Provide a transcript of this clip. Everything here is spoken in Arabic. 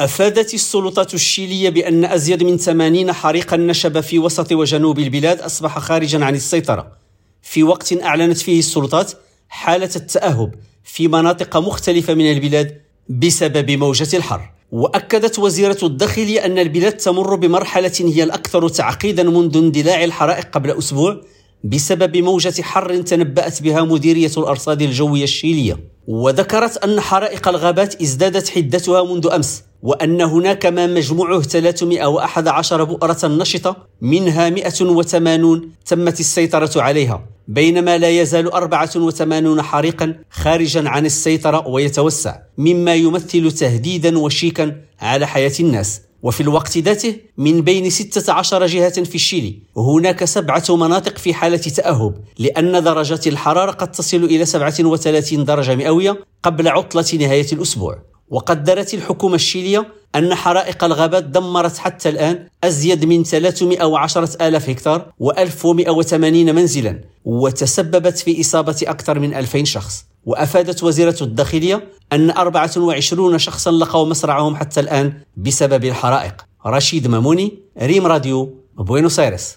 أفادت السلطات الشيلية بأن أزيد من 80 حريقا نشب في وسط وجنوب البلاد أصبح خارجا عن السيطرة. في وقت أعلنت فيه السلطات حالة التأهب في مناطق مختلفة من البلاد بسبب موجة الحر. وأكدت وزيرة الداخلية أن البلاد تمر بمرحلة هي الأكثر تعقيدا منذ اندلاع الحرائق قبل أسبوع بسبب موجة حر تنبأت بها مديرية الأرصاد الجوية الشيلية. وذكرت أن حرائق الغابات ازدادت حدتها منذ أمس. وأن هناك ما مجموعه 311 بؤرة نشطة منها 180 تمت السيطرة عليها بينما لا يزال 84 حريقا خارجا عن السيطرة ويتوسع مما يمثل تهديدا وشيكا على حياة الناس. وفي الوقت ذاته من بين 16 جهة في الشيلي هناك سبعة مناطق في حالة تأهب لأن درجات الحرارة قد تصل إلى 37 درجة مئوية قبل عطلة نهاية الأسبوع. وقدرت الحكومة الشيلية أن حرائق الغابات دمرت حتى الآن أزيد من 310 ألاف هكتار و1180 منزلا وتسببت في إصابة أكثر من 2000 شخص. وأفادت وزيرة الداخلية أن 24 شخصا لقوا مصرعهم حتى الآن بسبب الحرائق. رشيد ماموني ريم راديو بوينوس آيرس